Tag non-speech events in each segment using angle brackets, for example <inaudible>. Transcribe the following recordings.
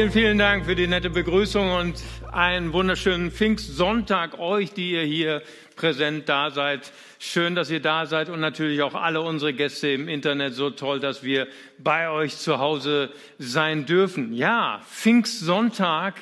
Vielen, vielen Dank für die nette Begrüßung und einen wunderschönen Pfingstsonntag euch, die ihr hier präsent da seid. Schön, dass ihr da seid und natürlich auch alle unsere Gäste im Internet. So toll, dass wir bei euch zu Hause sein dürfen. Ja, Pfingstsonntag.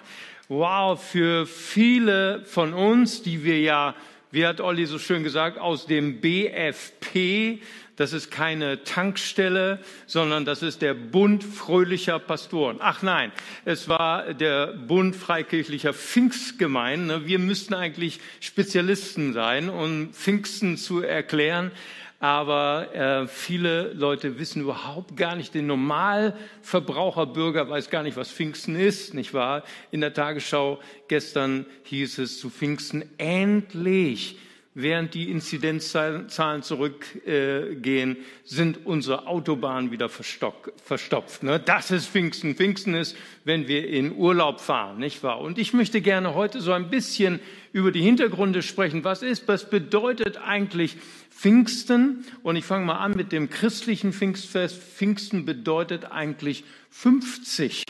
Wow, für viele von uns, die wir ja, wie hat Olli so schön gesagt, aus dem BFP, das ist keine Tankstelle, sondern das ist der Bund fröhlicher Pastoren. Ach nein, es war der Bund freikirchlicher Pfingstgemeinden. Ne? Wir müssten eigentlich Spezialisten sein, um Pfingsten zu erklären. Aber äh, viele Leute wissen überhaupt gar nicht, der Normalverbraucherbürger weiß gar nicht, was Pfingsten ist, nicht wahr? In der Tagesschau gestern hieß es zu Pfingsten, endlich während die Inzidenzzahlen zurückgehen, sind unsere Autobahnen wieder verstopft. Ne? Das ist Pfingsten. Pfingsten ist, wenn wir in Urlaub fahren, nicht wahr? Und ich möchte gerne heute so ein bisschen über die Hintergründe sprechen. Was ist, was bedeutet eigentlich Pfingsten? Und ich fange mal an mit dem christlichen Pfingstfest. Pfingsten bedeutet eigentlich 50.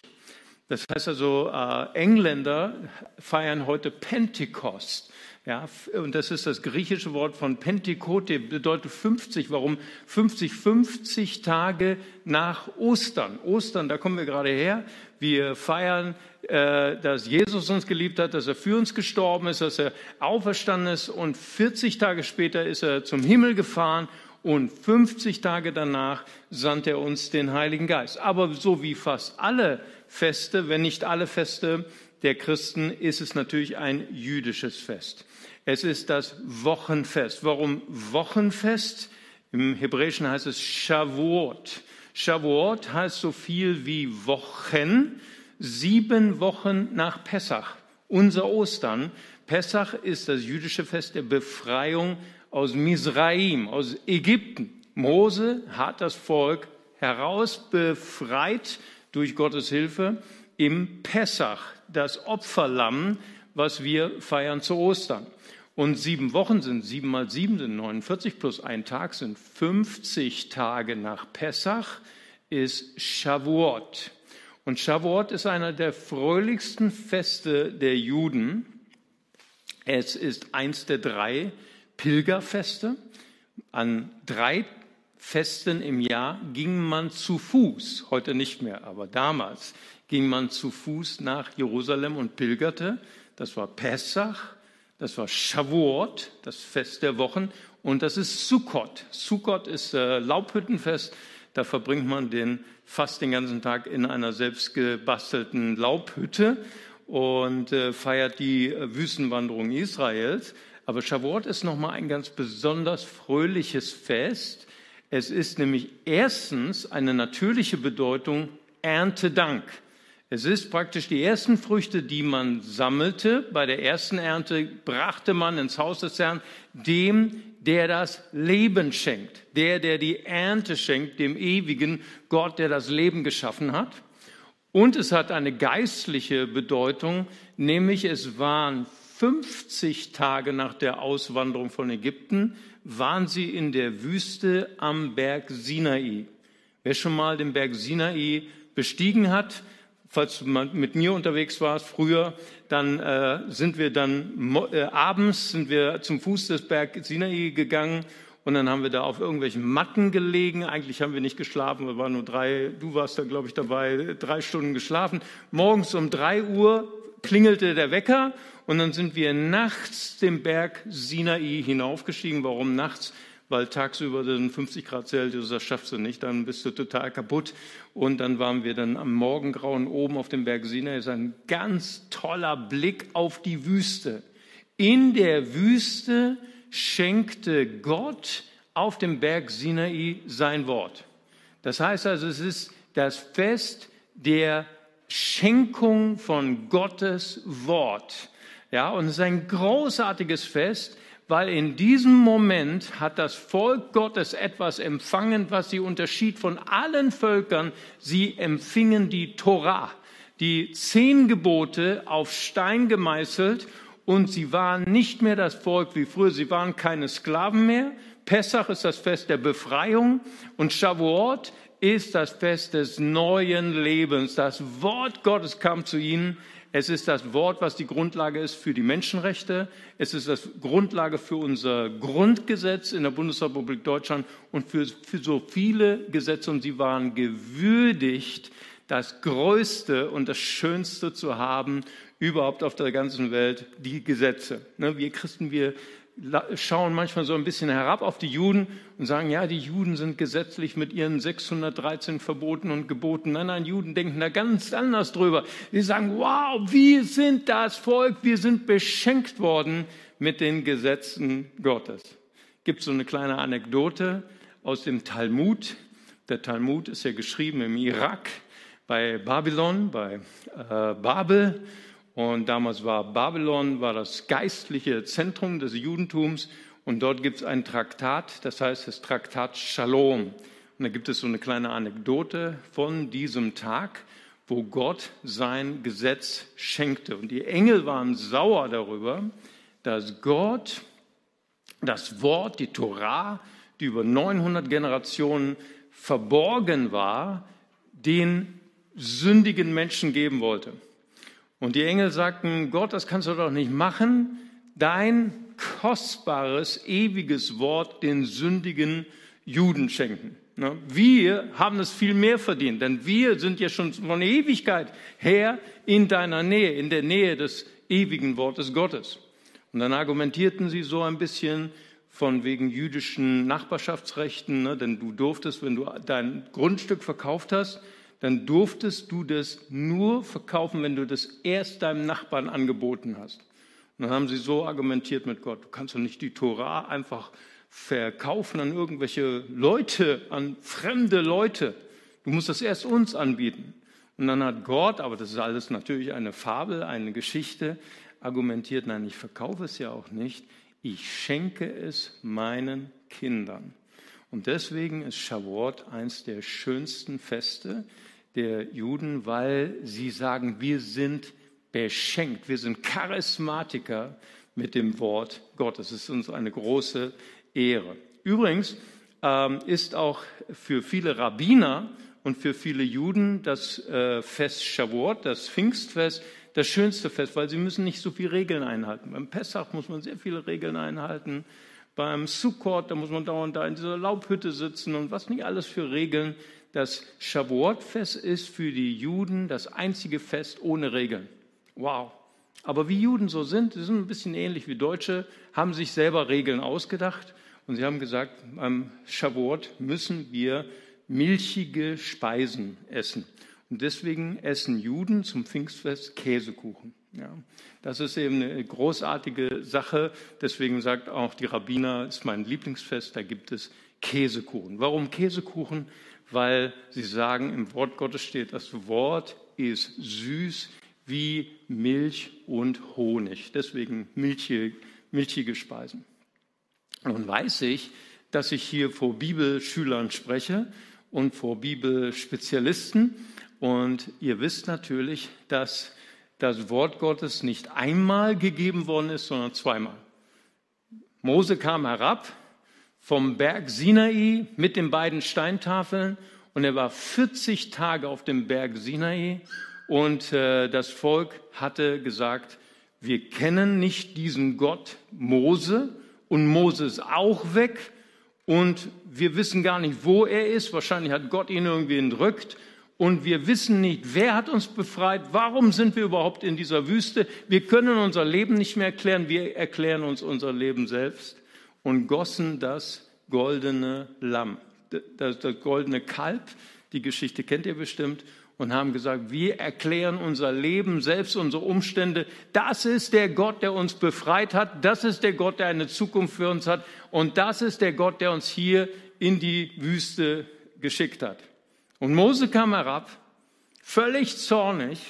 Das heißt also, äh, Engländer feiern heute Pentecost. Ja, und das ist das griechische Wort von Pentekote, bedeutet 50. Warum 50? 50 Tage nach Ostern. Ostern, da kommen wir gerade her. Wir feiern, äh, dass Jesus uns geliebt hat, dass er für uns gestorben ist, dass er auferstanden ist und 40 Tage später ist er zum Himmel gefahren und 50 Tage danach sandte er uns den Heiligen Geist. Aber so wie fast alle Feste, wenn nicht alle Feste der Christen, ist es natürlich ein jüdisches Fest. Es ist das Wochenfest. Warum Wochenfest? Im Hebräischen heißt es Shavuot. Shavuot heißt so viel wie Wochen. Sieben Wochen nach Pessach, unser Ostern. Pessach ist das jüdische Fest der Befreiung aus Misraim, aus Ägypten. Mose hat das Volk herausbefreit durch Gottes Hilfe im Pessach, das Opferlamm, was wir feiern zu Ostern. Und sieben Wochen sind sieben mal sieben sind 49 plus ein Tag sind 50 Tage nach Pessach ist Shavuot. Und Shavuot ist einer der fröhlichsten Feste der Juden. Es ist eins der drei Pilgerfeste. An drei Festen im Jahr ging man zu Fuß, heute nicht mehr, aber damals ging man zu Fuß nach Jerusalem und pilgerte. Das war Pessach, das war Shavuot, das Fest der Wochen, und das ist Sukkot. Sukkot ist äh, Laubhüttenfest. Da verbringt man den fast den ganzen Tag in einer selbst gebastelten Laubhütte und äh, feiert die äh, Wüstenwanderung Israels. Aber Shavuot ist nochmal ein ganz besonders fröhliches Fest. Es ist nämlich erstens eine natürliche Bedeutung Erntedank. Es ist praktisch die ersten Früchte, die man sammelte. Bei der ersten Ernte brachte man ins Haus des Herrn dem, der das Leben schenkt. Der, der die Ernte schenkt, dem ewigen Gott, der das Leben geschaffen hat. Und es hat eine geistliche Bedeutung, nämlich es waren 50 Tage nach der Auswanderung von Ägypten, waren sie in der Wüste am Berg Sinai. Wer schon mal den Berg Sinai bestiegen hat, falls du mit mir unterwegs warst früher, dann äh, sind wir dann äh, abends sind wir zum Fuß des Berg Sinai gegangen und dann haben wir da auf irgendwelchen Matten gelegen. Eigentlich haben wir nicht geschlafen, wir waren nur drei, du warst da glaube ich dabei, drei Stunden geschlafen. Morgens um drei Uhr klingelte der Wecker und dann sind wir nachts den Berg Sinai hinaufgestiegen. Warum nachts? Weil tagsüber sind 50 Grad Celsius, das schaffst du nicht, dann bist du total kaputt. Und dann waren wir dann am Morgengrauen oben auf dem Berg Sinai. Ist ein ganz toller Blick auf die Wüste. In der Wüste schenkte Gott auf dem Berg Sinai sein Wort. Das heißt also, es ist das Fest der Schenkung von Gottes Wort. Ja, und es ist ein großartiges Fest weil in diesem Moment hat das Volk Gottes etwas empfangen, was sie unterschied von allen Völkern. Sie empfingen die Torah, die zehn Gebote auf Stein gemeißelt und sie waren nicht mehr das Volk wie früher, sie waren keine Sklaven mehr. Pessach ist das Fest der Befreiung und Shavuot ist das Fest des neuen Lebens. Das Wort Gottes kam zu ihnen es ist das Wort, was die Grundlage ist für die Menschenrechte. Es ist das Grundlage für unser Grundgesetz in der Bundesrepublik Deutschland und für, für so viele Gesetze. Und sie waren gewürdigt, das Größte und das Schönste zu haben überhaupt auf der ganzen Welt, die Gesetze. Ne, wir Christen, wir schauen manchmal so ein bisschen herab auf die Juden und sagen, ja, die Juden sind gesetzlich mit ihren 613 Verboten und Geboten. Nein, nein, Juden denken da ganz anders drüber. Sie sagen, wow, wir sind das Volk, wir sind beschenkt worden mit den Gesetzen Gottes. Gibt so eine kleine Anekdote aus dem Talmud. Der Talmud ist ja geschrieben im Irak bei Babylon, bei äh, Babel. Und damals war Babylon war das geistliche Zentrum des Judentums. Und dort gibt es ein Traktat, das heißt das Traktat Shalom. Und da gibt es so eine kleine Anekdote von diesem Tag, wo Gott sein Gesetz schenkte. Und die Engel waren sauer darüber, dass Gott das Wort, die Torah, die über 900 Generationen verborgen war, den sündigen Menschen geben wollte. Und die Engel sagten, Gott, das kannst du doch nicht machen, dein kostbares, ewiges Wort den sündigen Juden schenken. Ne? Wir haben es viel mehr verdient, denn wir sind ja schon von Ewigkeit her in deiner Nähe, in der Nähe des ewigen Wortes Gottes. Und dann argumentierten sie so ein bisschen von wegen jüdischen Nachbarschaftsrechten, ne? denn du durftest, wenn du dein Grundstück verkauft hast, dann durftest du das nur verkaufen, wenn du das erst deinem Nachbarn angeboten hast. Und dann haben sie so argumentiert mit Gott, du kannst doch nicht die Tora einfach verkaufen an irgendwelche Leute, an fremde Leute. Du musst das erst uns anbieten. Und dann hat Gott, aber das ist alles natürlich eine Fabel, eine Geschichte, argumentiert, nein, ich verkaufe es ja auch nicht, ich schenke es meinen Kindern. Und deswegen ist Shavuot eins der schönsten Feste, der Juden, weil sie sagen, wir sind beschenkt, wir sind Charismatiker mit dem Wort Gottes. Es ist uns eine große Ehre. Übrigens ähm, ist auch für viele Rabbiner und für viele Juden das äh, Fest Shavuot, das Pfingstfest, das schönste Fest, weil sie müssen nicht so viele Regeln einhalten. Beim Pessach muss man sehr viele Regeln einhalten. Beim Sukkot, da muss man dauernd da in dieser Laubhütte sitzen und was nicht alles für Regeln das Shavuot-Fest ist für die Juden das einzige Fest ohne Regeln. Wow. Aber wie Juden so sind, die sind ein bisschen ähnlich wie Deutsche, haben sich selber Regeln ausgedacht und sie haben gesagt, am Shavuot müssen wir milchige Speisen essen. Und deswegen essen Juden zum Pfingstfest Käsekuchen. Ja, das ist eben eine großartige Sache. Deswegen sagt auch die Rabbiner, ist mein Lieblingsfest, da gibt es Käsekuchen. Warum Käsekuchen? weil sie sagen, im Wort Gottes steht, das Wort ist süß wie Milch und Honig. Deswegen milchige, milchige Speisen. Nun weiß ich, dass ich hier vor Bibelschülern spreche und vor Bibelspezialisten. Und ihr wisst natürlich, dass das Wort Gottes nicht einmal gegeben worden ist, sondern zweimal. Mose kam herab, vom Berg Sinai mit den beiden Steintafeln und er war 40 Tage auf dem Berg Sinai und äh, das Volk hatte gesagt, wir kennen nicht diesen Gott Mose und Mose ist auch weg und wir wissen gar nicht, wo er ist. Wahrscheinlich hat Gott ihn irgendwie entrückt und wir wissen nicht, wer hat uns befreit, warum sind wir überhaupt in dieser Wüste. Wir können unser Leben nicht mehr erklären, wir erklären uns unser Leben selbst und gossen das goldene Lamm, das, das goldene Kalb. Die Geschichte kennt ihr bestimmt und haben gesagt, wir erklären unser Leben, selbst unsere Umstände. Das ist der Gott, der uns befreit hat. Das ist der Gott, der eine Zukunft für uns hat. Und das ist der Gott, der uns hier in die Wüste geschickt hat. Und Mose kam herab, völlig zornig,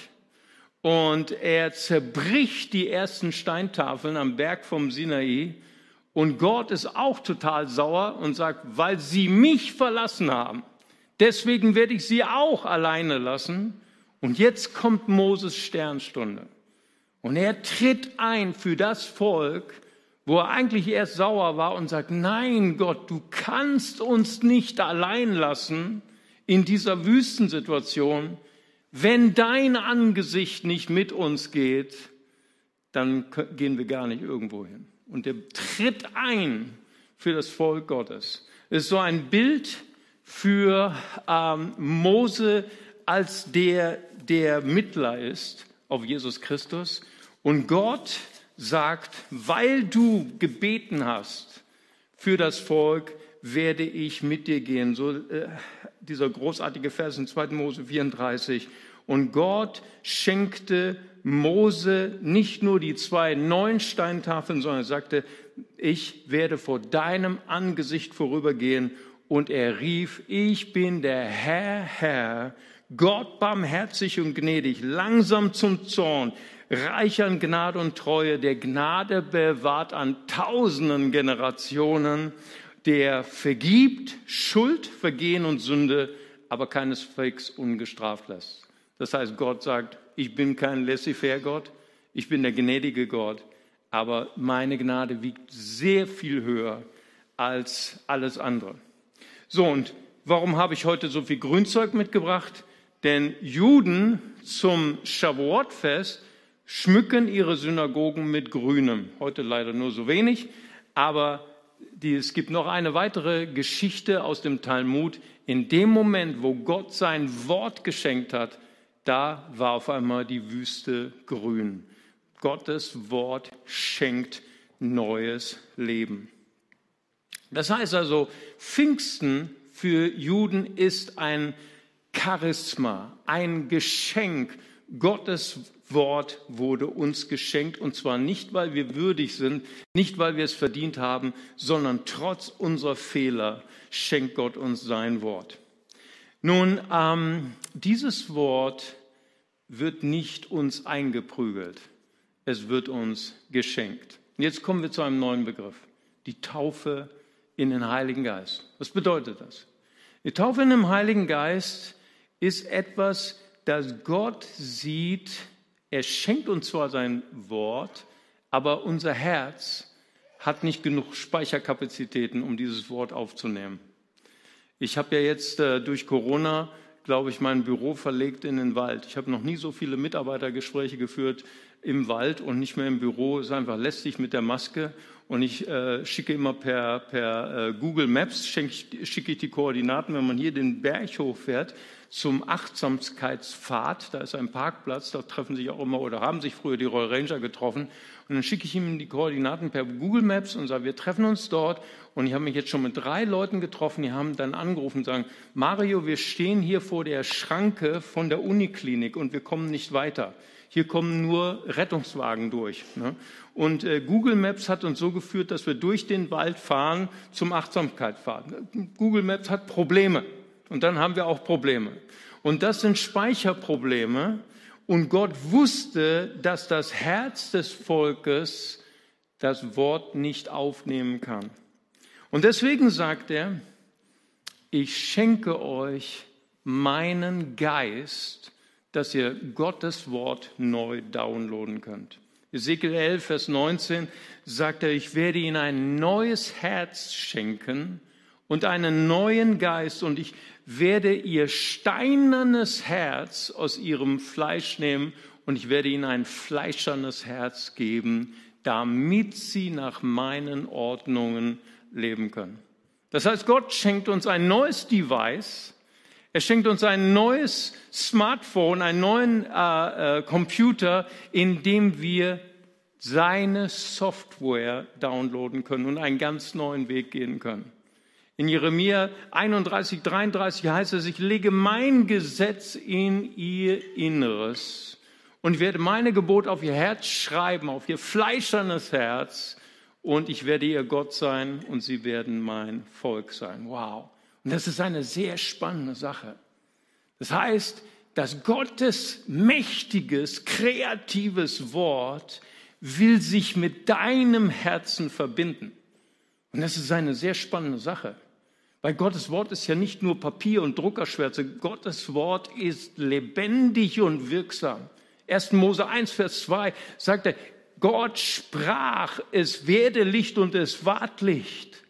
und er zerbricht die ersten Steintafeln am Berg vom Sinai und Gott ist auch total sauer und sagt, weil sie mich verlassen haben, deswegen werde ich sie auch alleine lassen. Und jetzt kommt Moses Sternstunde. Und er tritt ein für das Volk, wo er eigentlich erst sauer war und sagt, nein Gott, du kannst uns nicht allein lassen in dieser Wüstensituation. Wenn dein Angesicht nicht mit uns geht, dann gehen wir gar nicht irgendwo hin. Und er tritt ein für das Volk Gottes. Es ist so ein Bild für ähm, Mose als der, der Mittler ist auf Jesus Christus. Und Gott sagt, weil du gebeten hast für das Volk, werde ich mit dir gehen. So äh, dieser großartige Vers in 2. Mose 34. Und Gott schenkte Mose nicht nur die zwei neuen Steintafeln, sondern sagte, ich werde vor deinem Angesicht vorübergehen. Und er rief, ich bin der Herr, Herr, Gott barmherzig und gnädig, langsam zum Zorn, reich an Gnade und Treue, der Gnade bewahrt an tausenden Generationen, der vergibt Schuld, Vergehen und Sünde, aber keineswegs ungestraft lässt. Das heißt, Gott sagt, ich bin kein Laissez-faire-Gott, ich bin der gnädige Gott, aber meine Gnade wiegt sehr viel höher als alles andere. So, und warum habe ich heute so viel Grünzeug mitgebracht? Denn Juden zum Shavuot-Fest schmücken ihre Synagogen mit Grünem. Heute leider nur so wenig, aber die, es gibt noch eine weitere Geschichte aus dem Talmud. In dem Moment, wo Gott sein Wort geschenkt hat, da war auf einmal die Wüste grün. Gottes Wort schenkt neues Leben. Das heißt also, Pfingsten für Juden ist ein Charisma, ein Geschenk. Gottes Wort wurde uns geschenkt und zwar nicht, weil wir würdig sind, nicht, weil wir es verdient haben, sondern trotz unserer Fehler schenkt Gott uns sein Wort. Nun, ähm, dieses Wort wird nicht uns eingeprügelt, es wird uns geschenkt. Und jetzt kommen wir zu einem neuen Begriff, die Taufe in den Heiligen Geist. Was bedeutet das? Die Taufe in den Heiligen Geist ist etwas, das Gott sieht, er schenkt uns zwar sein Wort, aber unser Herz hat nicht genug Speicherkapazitäten, um dieses Wort aufzunehmen. Ich habe ja jetzt äh, durch Corona glaube ich, mein Büro verlegt in den Wald. Ich habe noch nie so viele Mitarbeitergespräche geführt im Wald und nicht mehr im Büro. Es ist einfach lästig mit der Maske. Und ich äh, schicke immer per, per äh, Google Maps, schicke, schicke ich die Koordinaten, wenn man hier den Berg hochfährt, zum Achtsamkeitspfad. Da ist ein Parkplatz, da treffen sich auch immer oder haben sich früher die Royal Ranger getroffen. Und dann schicke ich ihm die Koordinaten per Google Maps und sage, wir treffen uns dort. Und ich habe mich jetzt schon mit drei Leuten getroffen, die haben dann angerufen und sagen, Mario, wir stehen hier vor der Schranke von der Uniklinik und wir kommen nicht weiter. Hier kommen nur Rettungswagen durch. Ne? Und äh, Google Maps hat uns so geführt, dass wir durch den Wald fahren zum Achtsamkeitspfad. Google Maps hat Probleme. Und dann haben wir auch Probleme. Und das sind Speicherprobleme, und Gott wusste, dass das Herz des Volkes das Wort nicht aufnehmen kann. Und deswegen sagt er, ich schenke euch meinen Geist, dass ihr Gottes Wort neu downloaden könnt. Ezekiel 11, Vers 19 sagt er, ich werde ihnen ein neues Herz schenken und einen neuen Geist und ich werde ihr steinernes Herz aus ihrem Fleisch nehmen und ich werde ihnen ein fleischernes Herz geben, damit sie nach meinen Ordnungen leben können. Das heißt, Gott schenkt uns ein neues Device, er schenkt uns ein neues Smartphone, einen neuen äh, äh, Computer, in dem wir seine Software downloaden können und einen ganz neuen Weg gehen können. In Jeremia 31, 33 heißt es, ich lege mein Gesetz in ihr Inneres und werde meine Gebot auf ihr Herz schreiben, auf ihr fleischernes Herz und ich werde ihr Gott sein und sie werden mein Volk sein. Wow. Und das ist eine sehr spannende Sache. Das heißt, dass Gottes mächtiges, kreatives Wort will sich mit deinem Herzen verbinden. Und das ist eine sehr spannende Sache. Weil Gottes Wort ist ja nicht nur Papier und Druckerschwärze. Gottes Wort ist lebendig und wirksam. 1. Mose 1, Vers 2 sagt er, Gott sprach, es werde Licht und es ward Licht.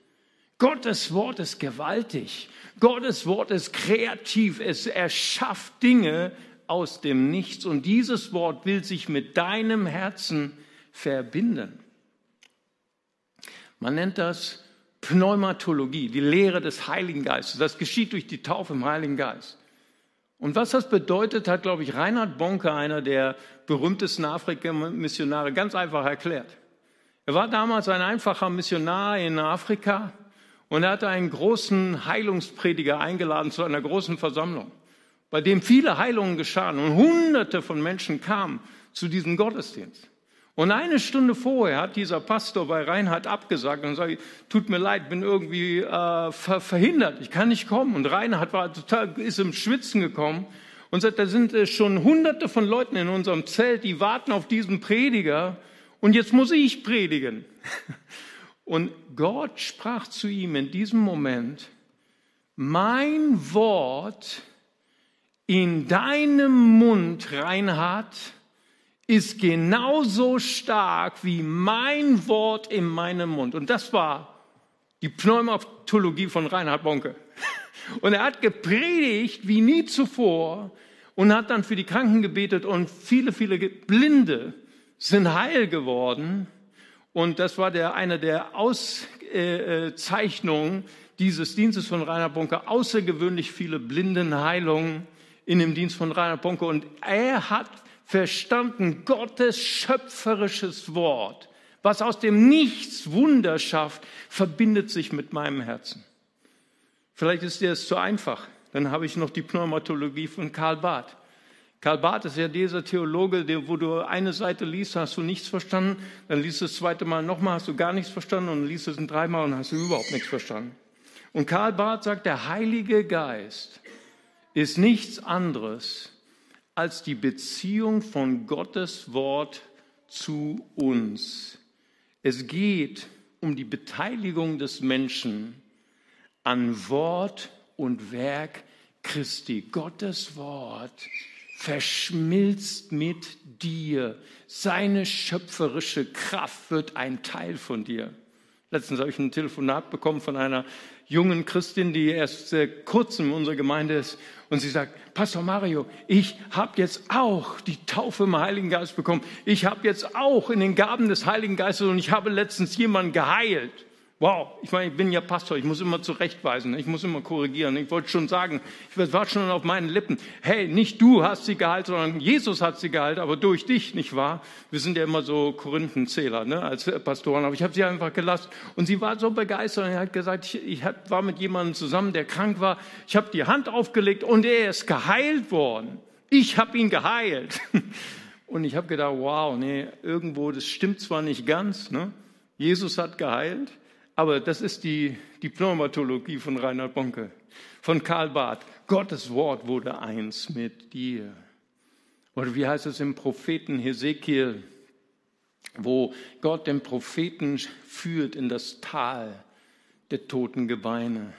Gottes Wort ist gewaltig. Gottes Wort ist kreativ. Es erschafft Dinge aus dem Nichts. Und dieses Wort will sich mit deinem Herzen verbinden. Man nennt das Pneumatologie, die Lehre des Heiligen Geistes. Das geschieht durch die Taufe im Heiligen Geist. Und was das bedeutet, hat, glaube ich, Reinhard Bonke, einer der berühmtesten Afrika-Missionare, ganz einfach erklärt. Er war damals ein einfacher Missionar in Afrika und er hatte einen großen Heilungsprediger eingeladen zu einer großen Versammlung, bei dem viele Heilungen geschahen und Hunderte von Menschen kamen zu diesem Gottesdienst. Und eine Stunde vorher hat dieser Pastor bei Reinhard abgesagt und sagt, tut mir leid, bin irgendwie äh, ver verhindert, ich kann nicht kommen. Und Reinhard war total, ist im Schwitzen gekommen und sagt, da sind äh, schon hunderte von Leuten in unserem Zelt, die warten auf diesen Prediger und jetzt muss ich predigen. <laughs> Und Gott sprach zu ihm in diesem Moment, mein Wort in deinem Mund, Reinhard, ist genauso stark wie mein Wort in meinem Mund. Und das war die Pneumatologie von Reinhard Bonke. <laughs> Und er hat gepredigt wie nie zuvor und hat dann für die Kranken gebetet und viele, viele Blinde sind heil geworden. Und das war der, eine der Auszeichnungen dieses Dienstes von Reinhard Bonke. Außergewöhnlich viele Blindenheilungen in dem Dienst von Reinhard Bonke. Und er hat verstanden, Gottes schöpferisches Wort, was aus dem Nichts Wunder schafft, verbindet sich mit meinem Herzen. Vielleicht ist dir es zu einfach. Dann habe ich noch die Pneumatologie von Karl Barth. Karl Barth ist ja dieser Theologe, der, wo du eine Seite liest, hast du nichts verstanden, dann liest du das zweite Mal nochmal, hast du gar nichts verstanden und liest es ein dreimal und hast du überhaupt nichts verstanden. Und Karl Barth sagt, der Heilige Geist ist nichts anderes als die Beziehung von Gottes Wort zu uns. Es geht um die Beteiligung des Menschen an Wort und Werk Christi. Gottes Wort verschmilzt mit dir. Seine schöpferische Kraft wird ein Teil von dir. Letztens habe ich ein Telefonat bekommen von einer jungen Christin, die erst sehr kurz in unserer Gemeinde ist. Und sie sagt, Pastor Mario, ich habe jetzt auch die Taufe im Heiligen Geist bekommen. Ich habe jetzt auch in den Gaben des Heiligen Geistes und ich habe letztens jemanden geheilt. Wow, ich meine, ich bin ja Pastor, ich muss immer zurechtweisen, ich muss immer korrigieren. Ich wollte schon sagen, ich war schon auf meinen Lippen. Hey, nicht du hast sie geheilt, sondern Jesus hat sie geheilt, aber durch dich, nicht wahr? Wir sind ja immer so Korinthenzähler ne, als Pastoren, aber ich habe sie einfach gelassen. Und sie war so begeistert und hat gesagt, ich, ich war mit jemandem zusammen, der krank war. Ich habe die Hand aufgelegt und er ist geheilt worden. Ich habe ihn geheilt. <laughs> Und ich habe gedacht, wow, nee, irgendwo, das stimmt zwar nicht ganz. Ne? Jesus hat geheilt, aber das ist die, die Pneumatologie von Reinhard Bonke, von Karl Barth. Gottes Wort wurde eins mit dir. Oder wie heißt es im Propheten Hesekiel, wo Gott den Propheten führt in das Tal der toten Gebeine.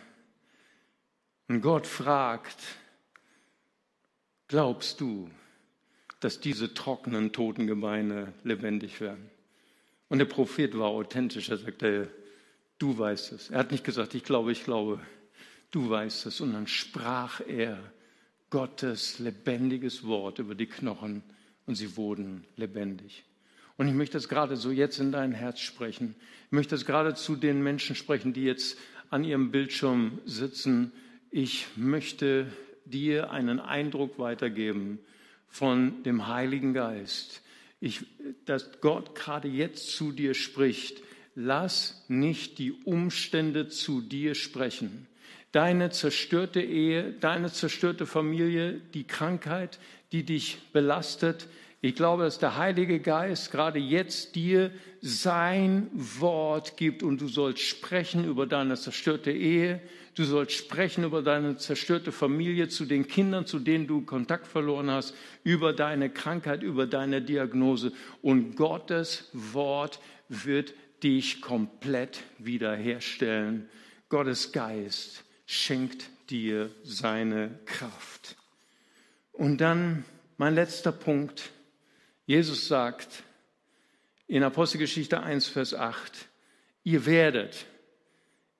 Und Gott fragt, glaubst du, dass diese trockenen toten Gebeine lebendig werden? Und der Prophet war authentisch, er sagte, du weißt es. Er hat nicht gesagt, ich glaube, ich glaube, du weißt es. Und dann sprach er Gottes lebendiges Wort über die Knochen und sie wurden lebendig. Und ich möchte es gerade so jetzt in dein Herz sprechen. Ich möchte es gerade zu den Menschen sprechen, die jetzt an ihrem Bildschirm sitzen. Ich möchte dir einen Eindruck weitergeben von dem Heiligen Geist. Ich, dass Gott gerade jetzt zu dir spricht lass nicht die Umstände zu dir sprechen. Deine zerstörte Ehe, deine zerstörte Familie, die Krankheit, die dich belastet. Ich glaube, dass der Heilige Geist gerade jetzt dir sein Wort gibt und du sollst sprechen über deine zerstörte Ehe, du sollst sprechen über deine zerstörte Familie, zu den Kindern, zu denen du Kontakt verloren hast, über deine Krankheit, über deine Diagnose. Und Gottes Wort wird dich komplett wiederherstellen. Gottes Geist schenkt dir seine Kraft. Und dann mein letzter Punkt. Jesus sagt in Apostelgeschichte 1, Vers 8, ihr werdet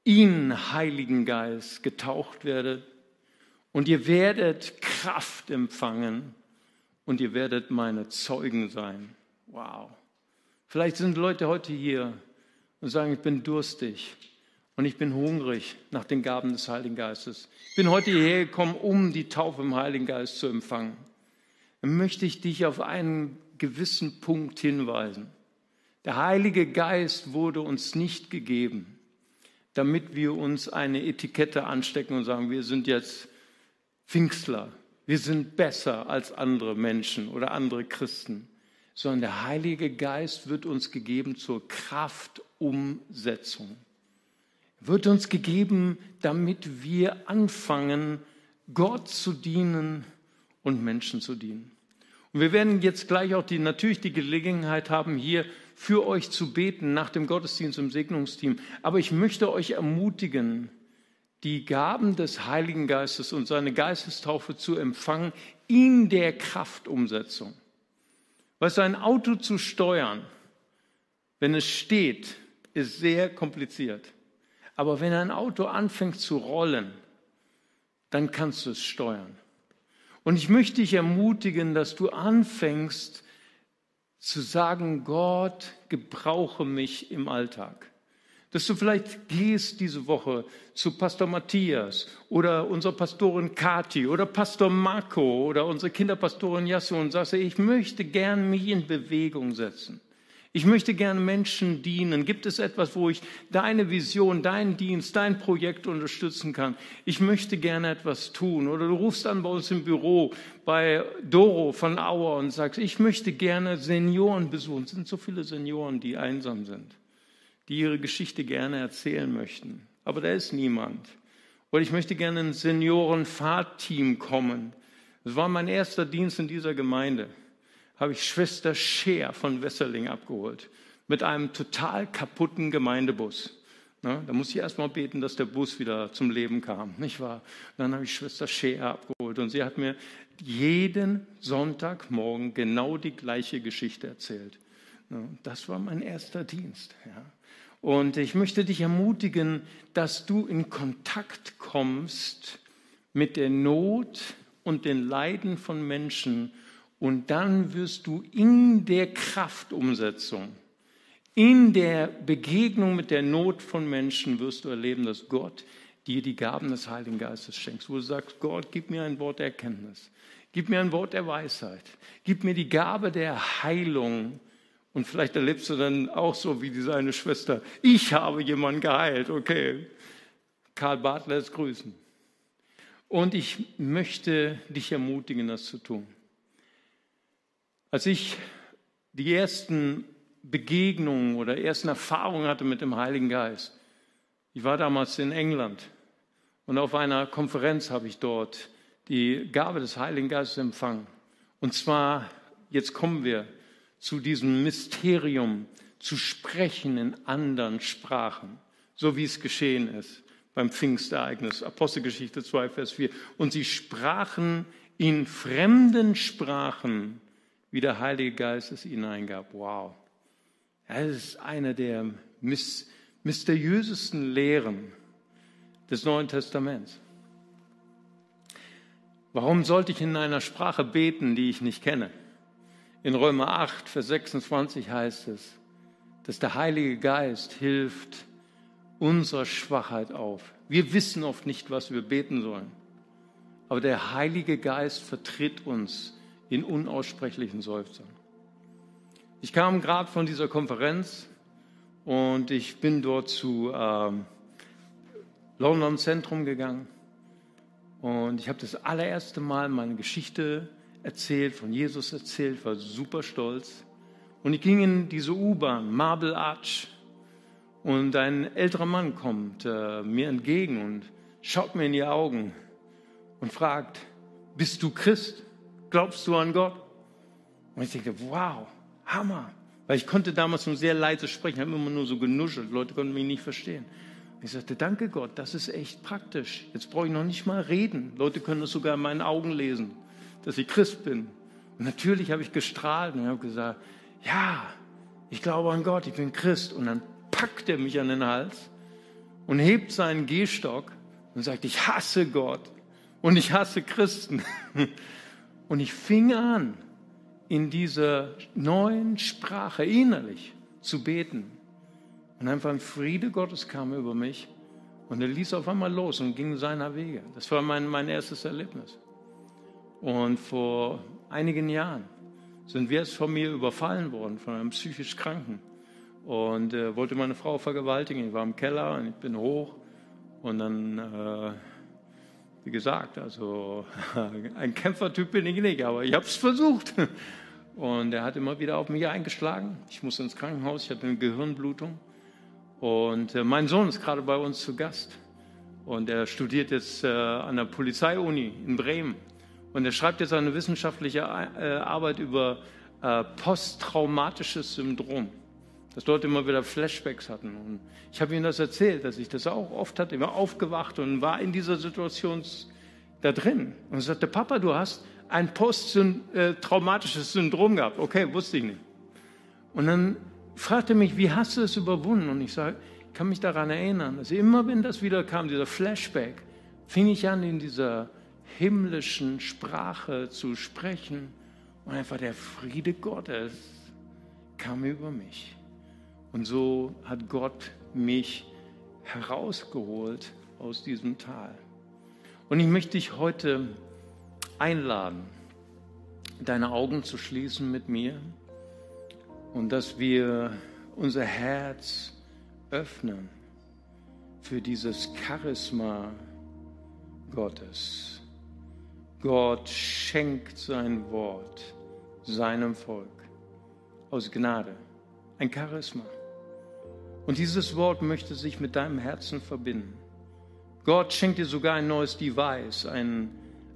in Heiligen Geist getaucht werden und ihr werdet Kraft empfangen und ihr werdet meine Zeugen sein. Wow. Vielleicht sind Leute heute hier und sagen, ich bin durstig und ich bin hungrig nach den Gaben des Heiligen Geistes. Ich bin heute hierher gekommen, um die Taufe im Heiligen Geist zu empfangen. Dann möchte ich dich auf einen gewissen Punkt hinweisen. Der Heilige Geist wurde uns nicht gegeben, damit wir uns eine Etikette anstecken und sagen, wir sind jetzt Pfingstler, wir sind besser als andere Menschen oder andere Christen, sondern der Heilige Geist wird uns gegeben zur Kraftumsetzung. Wird uns gegeben, damit wir anfangen, Gott zu dienen und Menschen zu dienen. Und wir werden jetzt gleich auch die, natürlich die Gelegenheit haben, hier für euch zu beten nach dem Gottesdienst im Segnungsteam. Aber ich möchte euch ermutigen, die Gaben des Heiligen Geistes und seine Geistestaufe zu empfangen in der Kraftumsetzung. Weißt du, ein Auto zu steuern, wenn es steht, ist sehr kompliziert. Aber wenn ein Auto anfängt zu rollen, dann kannst du es steuern. Und ich möchte dich ermutigen, dass du anfängst zu sagen, Gott, gebrauche mich im Alltag. Dass du vielleicht gehst diese Woche zu Pastor Matthias oder unserer Pastorin Kati oder Pastor Marco oder unsere Kinderpastorin Jasso und sagst, ich möchte gern mich in Bewegung setzen. Ich möchte gerne Menschen dienen. Gibt es etwas, wo ich deine Vision, deinen Dienst, dein Projekt unterstützen kann? Ich möchte gerne etwas tun. Oder du rufst an bei uns im Büro bei Doro von Auer und sagst, ich möchte gerne Senioren besuchen. Es sind so viele Senioren, die einsam sind, die ihre Geschichte gerne erzählen möchten. Aber da ist niemand. Oder ich möchte gerne ein Seniorenfahrtteam kommen. Das war mein erster Dienst in dieser Gemeinde habe ich Schwester Scheer von Wesseling abgeholt mit einem total kaputten Gemeindebus. Na, da musste ich erst mal beten, dass der Bus wieder zum Leben kam, nicht wahr? Dann habe ich Schwester Scheer abgeholt und sie hat mir jeden Sonntagmorgen genau die gleiche Geschichte erzählt. Das war mein erster Dienst. Ja. Und ich möchte dich ermutigen, dass du in Kontakt kommst mit der Not und den Leiden von Menschen und dann wirst du in der Kraftumsetzung, in der Begegnung mit der Not von Menschen, wirst du erleben, dass Gott dir die Gaben des Heiligen Geistes schenkt. Wo du sagst, Gott, gib mir ein Wort der Erkenntnis, gib mir ein Wort der Weisheit, gib mir die Gabe der Heilung. Und vielleicht erlebst du dann auch so wie diese eine Schwester, ich habe jemanden geheilt, okay. Karl Barth lässt grüßen. Und ich möchte dich ermutigen, das zu tun. Als ich die ersten Begegnungen oder ersten Erfahrungen hatte mit dem Heiligen Geist, ich war damals in England und auf einer Konferenz habe ich dort die Gabe des Heiligen Geistes empfangen. Und zwar, jetzt kommen wir zu diesem Mysterium, zu sprechen in anderen Sprachen, so wie es geschehen ist beim Pfingstereignis, Apostelgeschichte 2, Vers 4. Und sie sprachen in fremden Sprachen, wie der Heilige Geist es hineingab. Wow. Das ist eine der mysteriösesten Lehren des Neuen Testaments. Warum sollte ich in einer Sprache beten, die ich nicht kenne? In Römer 8, Vers 26 heißt es, dass der Heilige Geist hilft unserer Schwachheit auf. Wir wissen oft nicht, was wir beten sollen, aber der Heilige Geist vertritt uns in unaussprechlichen Seufzern. Ich kam gerade von dieser Konferenz und ich bin dort zu ähm, London Zentrum gegangen und ich habe das allererste Mal meine Geschichte erzählt, von Jesus erzählt, war super stolz. Und ich ging in diese U-Bahn, Marble Arch, und ein älterer Mann kommt äh, mir entgegen und schaut mir in die Augen und fragt, bist du Christ? Glaubst du an Gott? Und ich denke, wow, Hammer. Weil ich konnte damals nur sehr leise sprechen, habe immer nur so genuschelt, Leute konnten mich nicht verstehen. Ich sagte, danke Gott, das ist echt praktisch. Jetzt brauche ich noch nicht mal reden. Leute können das sogar in meinen Augen lesen, dass ich Christ bin. Und natürlich habe ich gestrahlt und habe gesagt, ja, ich glaube an Gott, ich bin Christ. Und dann packt er mich an den Hals und hebt seinen Gehstock und sagt, ich hasse Gott und ich hasse Christen. <laughs> Und ich fing an, in dieser neuen Sprache innerlich zu beten. Und einfach ein Friede Gottes kam über mich und er ließ auf einmal los und ging seiner Wege. Das war mein, mein erstes Erlebnis. Und vor einigen Jahren sind wir als Familie überfallen worden von einem psychisch Kranken und äh, wollte meine Frau vergewaltigen. Ich war im Keller und ich bin hoch und dann, äh, wie gesagt, also <laughs> ein Kämpfertyp bin ich nicht, aber ich habe es versucht. <laughs> Und er hat immer wieder auf mich eingeschlagen. Ich musste ins Krankenhaus, ich hatte eine Gehirnblutung. Und äh, mein Sohn ist gerade bei uns zu Gast. Und er studiert jetzt äh, an der Polizeiuni in Bremen. Und er schreibt jetzt eine wissenschaftliche äh, Arbeit über äh, posttraumatisches Syndrom, dass Leute immer wieder Flashbacks hatten. Und ich habe ihm das erzählt, dass ich das auch oft hatte, immer aufgewacht und war in dieser Situation da drin. Und er sagte, Papa, du hast ein posttraumatisches Syndrom gehabt. Okay, wusste ich nicht. Und dann fragte er mich, wie hast du es überwunden? Und ich sage, ich kann mich daran erinnern, dass immer, wenn das wieder kam, dieser Flashback, fing ich an, in dieser himmlischen Sprache zu sprechen. Und einfach der Friede Gottes kam über mich. Und so hat Gott mich herausgeholt aus diesem Tal. Und ich möchte dich heute einladen, deine Augen zu schließen mit mir und dass wir unser Herz öffnen für dieses Charisma Gottes. Gott schenkt sein Wort seinem Volk aus Gnade, ein Charisma. Und dieses Wort möchte sich mit deinem Herzen verbinden. Gott schenkt dir sogar ein neues Device, ein,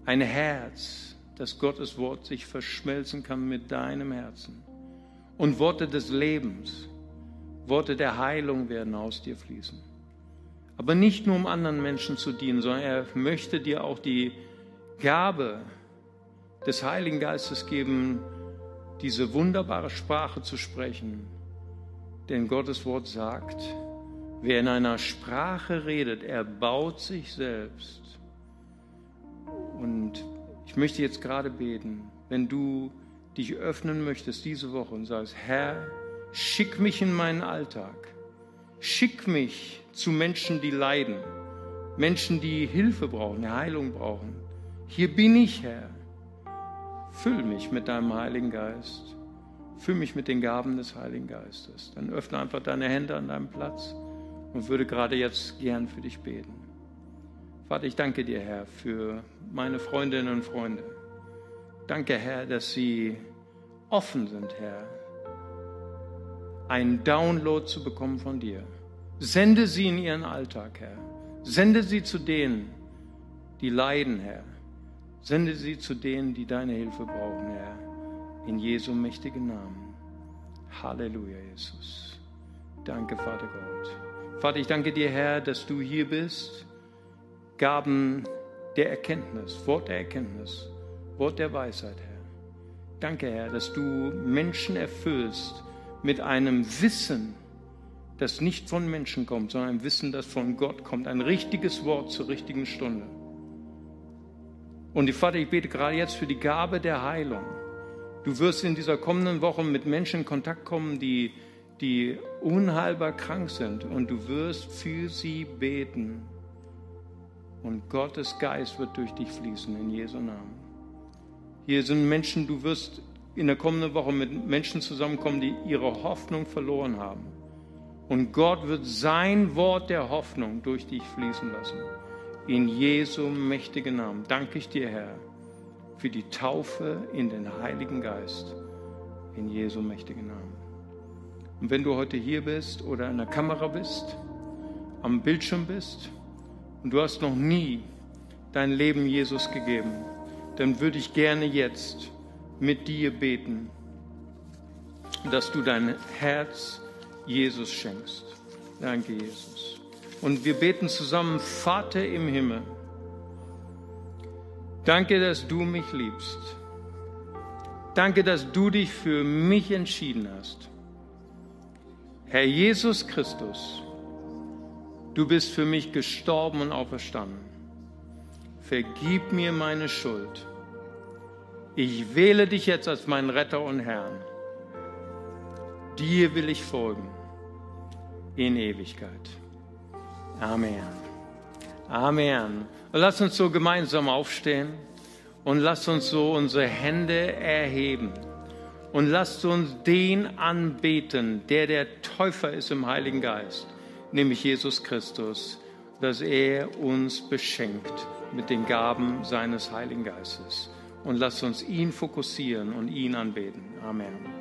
ein Herz, dass Gottes Wort sich verschmelzen kann mit deinem Herzen. Und Worte des Lebens, Worte der Heilung werden aus dir fließen. Aber nicht nur um anderen Menschen zu dienen, sondern er möchte dir auch die Gabe des Heiligen Geistes geben, diese wunderbare Sprache zu sprechen. Denn Gottes Wort sagt, wer in einer Sprache redet, er baut sich selbst. Und ich möchte jetzt gerade beten, wenn du dich öffnen möchtest diese Woche und sagst, Herr, schick mich in meinen Alltag. Schick mich zu Menschen, die leiden, Menschen, die Hilfe brauchen, Heilung brauchen. Hier bin ich, Herr. Füll mich mit deinem Heiligen Geist. Füll mich mit den Gaben des Heiligen Geistes. Dann öffne einfach deine Hände an deinem Platz und würde gerade jetzt gern für dich beten. Vater, ich danke dir, Herr, für meine Freundinnen und Freunde. Danke, Herr, dass sie offen sind, Herr, einen Download zu bekommen von dir. Sende sie in ihren Alltag, Herr. Sende sie zu denen, die leiden, Herr. Sende sie zu denen, die deine Hilfe brauchen, Herr. In Jesu mächtigen Namen. Halleluja, Jesus. Danke, Vater Gott. Vater, ich danke dir, Herr, dass du hier bist. Gaben der Erkenntnis, Wort der Erkenntnis, Wort der Weisheit, Herr. Danke, Herr, dass du Menschen erfüllst mit einem Wissen, das nicht von Menschen kommt, sondern ein Wissen, das von Gott kommt. Ein richtiges Wort zur richtigen Stunde. Und Vater, ich bete gerade jetzt für die Gabe der Heilung. Du wirst in dieser kommenden Woche mit Menschen in Kontakt kommen, die, die unheilbar krank sind. Und du wirst für sie beten. Und Gottes Geist wird durch dich fließen in Jesu Namen. Hier sind Menschen, du wirst in der kommenden Woche mit Menschen zusammenkommen, die ihre Hoffnung verloren haben. Und Gott wird sein Wort der Hoffnung durch dich fließen lassen. In Jesu mächtigen Namen danke ich dir, Herr, für die Taufe in den Heiligen Geist. In Jesu mächtigen Namen. Und wenn du heute hier bist oder in der Kamera bist, am Bildschirm bist und du hast noch nie dein Leben Jesus gegeben, dann würde ich gerne jetzt mit dir beten, dass du dein Herz Jesus schenkst. Danke, Jesus. Und wir beten zusammen, Vater im Himmel, danke, dass du mich liebst. Danke, dass du dich für mich entschieden hast. Herr Jesus Christus, du bist für mich gestorben und auferstanden. Vergib mir meine Schuld. Ich wähle dich jetzt als meinen Retter und Herrn. Dir will ich folgen in Ewigkeit. Amen. Amen. Lass uns so gemeinsam aufstehen und lass uns so unsere Hände erheben und lasst uns den anbeten, der der Täufer ist im Heiligen Geist, nämlich Jesus Christus, dass er uns beschenkt mit den Gaben seines Heiligen Geistes. Und lasst uns ihn fokussieren und ihn anbeten. Amen.